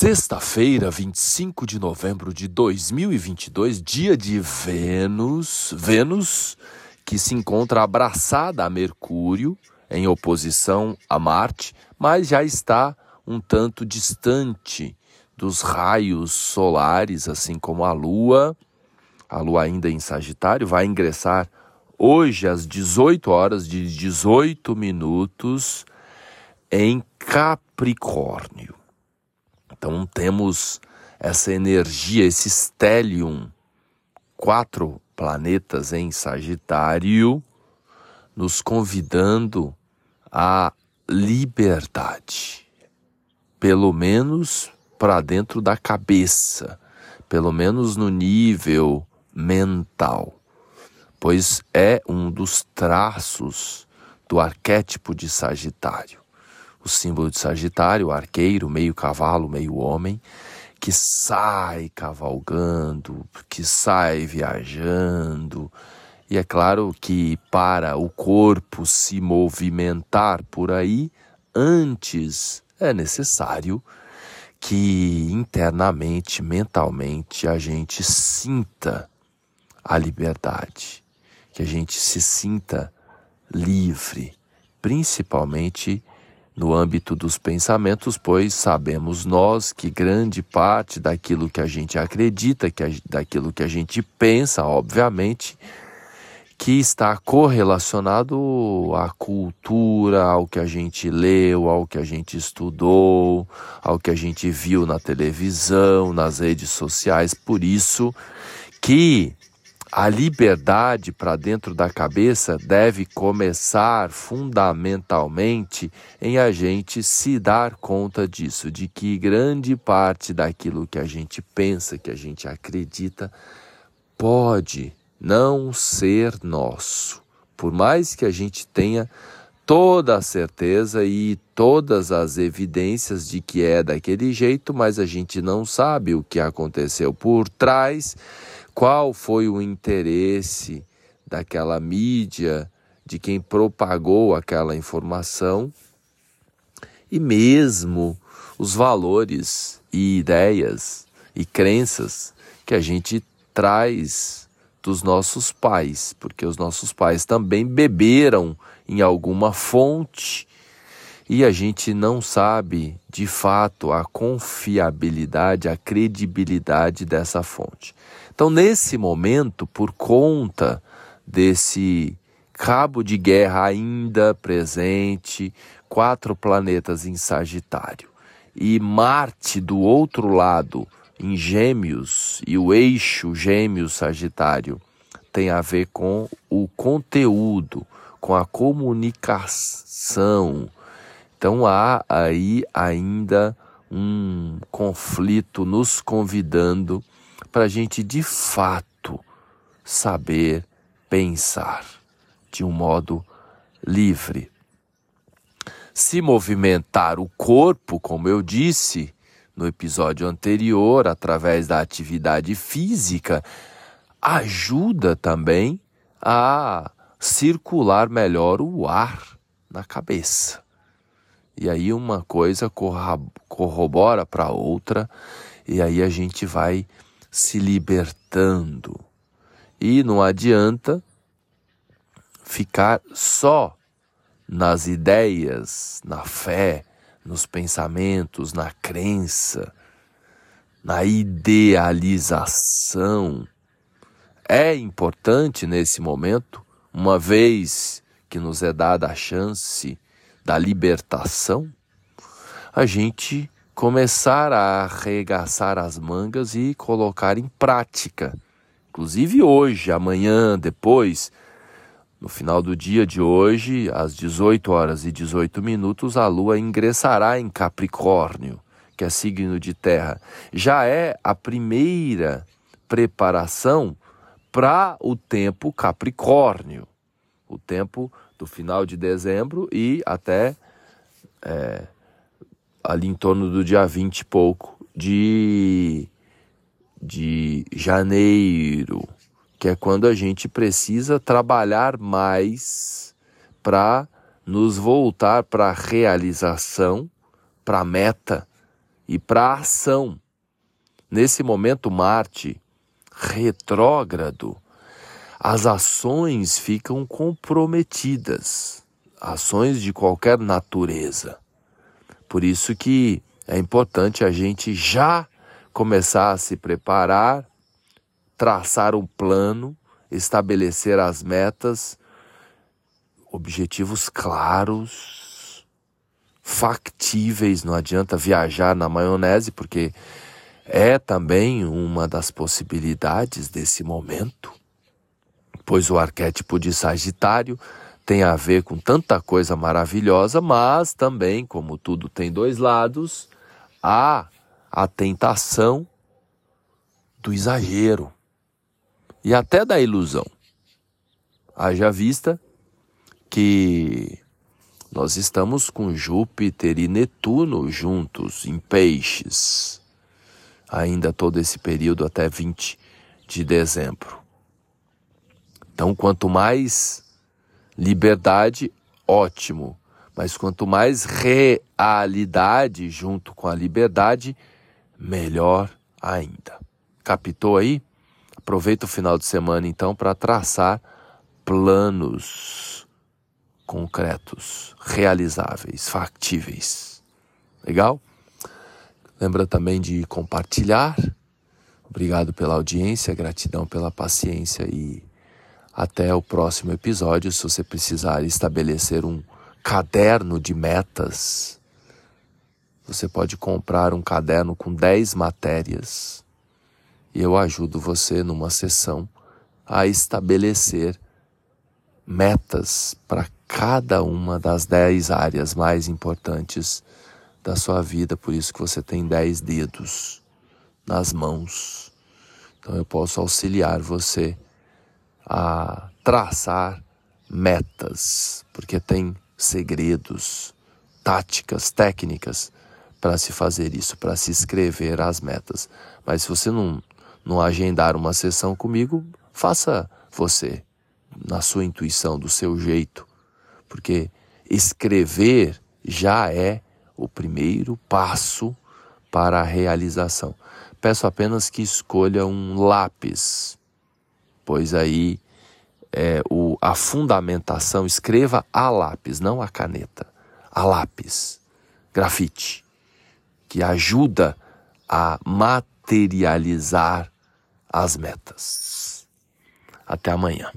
Sexta-feira, 25 de novembro de 2022, dia de Vênus, Vênus que se encontra abraçada a Mercúrio em oposição a Marte, mas já está um tanto distante dos raios solares, assim como a Lua. A Lua ainda em Sagitário vai ingressar hoje às 18 horas de 18 minutos em Capricórnio. Então temos essa energia, esse stellium, quatro planetas em Sagitário, nos convidando à liberdade, pelo menos para dentro da cabeça, pelo menos no nível mental, pois é um dos traços do arquétipo de Sagitário o símbolo de Sagitário, arqueiro, meio cavalo, meio homem, que sai cavalgando, que sai viajando. E é claro que para o corpo se movimentar por aí, antes é necessário que internamente, mentalmente, a gente sinta a liberdade, que a gente se sinta livre, principalmente no âmbito dos pensamentos, pois sabemos nós que grande parte daquilo que a gente acredita, que a, daquilo que a gente pensa, obviamente, que está correlacionado à cultura, ao que a gente leu, ao que a gente estudou, ao que a gente viu na televisão, nas redes sociais. Por isso que a liberdade para dentro da cabeça deve começar fundamentalmente em a gente se dar conta disso, de que grande parte daquilo que a gente pensa, que a gente acredita, pode não ser nosso. Por mais que a gente tenha toda a certeza e todas as evidências de que é daquele jeito, mas a gente não sabe o que aconteceu por trás qual foi o interesse daquela mídia, de quem propagou aquela informação? E mesmo os valores e ideias e crenças que a gente traz dos nossos pais, porque os nossos pais também beberam em alguma fonte e a gente não sabe de fato a confiabilidade, a credibilidade dessa fonte. Então, nesse momento, por conta desse cabo de guerra ainda presente, quatro planetas em Sagitário e Marte do outro lado em Gêmeos e o eixo Gêmeos-Sagitário tem a ver com o conteúdo, com a comunicação então há aí ainda um conflito nos convidando para a gente de fato saber pensar de um modo livre. Se movimentar o corpo, como eu disse no episódio anterior, através da atividade física, ajuda também a circular melhor o ar na cabeça. E aí uma coisa corrobora para outra, e aí a gente vai se libertando. E não adianta ficar só nas ideias, na fé, nos pensamentos, na crença, na idealização. É importante nesse momento, uma vez que nos é dada a chance da libertação, a gente começar a arregaçar as mangas e colocar em prática. Inclusive hoje, amanhã, depois, no final do dia de hoje, às 18 horas e 18 minutos, a Lua ingressará em Capricórnio, que é signo de terra. Já é a primeira preparação para o tempo Capricórnio, o tempo do final de dezembro e até é, ali em torno do dia 20 e pouco de, de janeiro, que é quando a gente precisa trabalhar mais para nos voltar para a realização, para a meta e para a ação. Nesse momento, Marte retrógrado, as ações ficam comprometidas, ações de qualquer natureza. Por isso que é importante a gente já começar a se preparar, traçar um plano, estabelecer as metas, objetivos claros, factíveis. Não adianta viajar na maionese, porque é também uma das possibilidades desse momento, pois o arquétipo de Sagitário tem a ver com tanta coisa maravilhosa, mas também, como tudo tem dois lados, há a tentação do exagero e até da ilusão. Haja vista que nós estamos com Júpiter e Netuno juntos em peixes, ainda todo esse período até 20 de dezembro. Então, quanto mais liberdade, ótimo, mas quanto mais realidade junto com a liberdade, melhor ainda. Captou aí? Aproveita o final de semana então para traçar planos concretos, realizáveis, factíveis. Legal? Lembra também de compartilhar. Obrigado pela audiência, gratidão pela paciência e até o próximo episódio. Se você precisar estabelecer um caderno de metas, você pode comprar um caderno com 10 matérias e eu ajudo você numa sessão a estabelecer metas para cada uma das 10 áreas mais importantes da sua vida, por isso que você tem 10 dedos nas mãos. Então eu posso auxiliar você a traçar metas, porque tem segredos, táticas, técnicas para se fazer isso, para se escrever as metas. Mas se você não, não agendar uma sessão comigo, faça você, na sua intuição, do seu jeito, porque escrever já é o primeiro passo para a realização. Peço apenas que escolha um lápis, pois aí é, o, a fundamentação, escreva a lápis, não a caneta, a lápis, grafite que ajuda a materializar as metas. Até amanhã.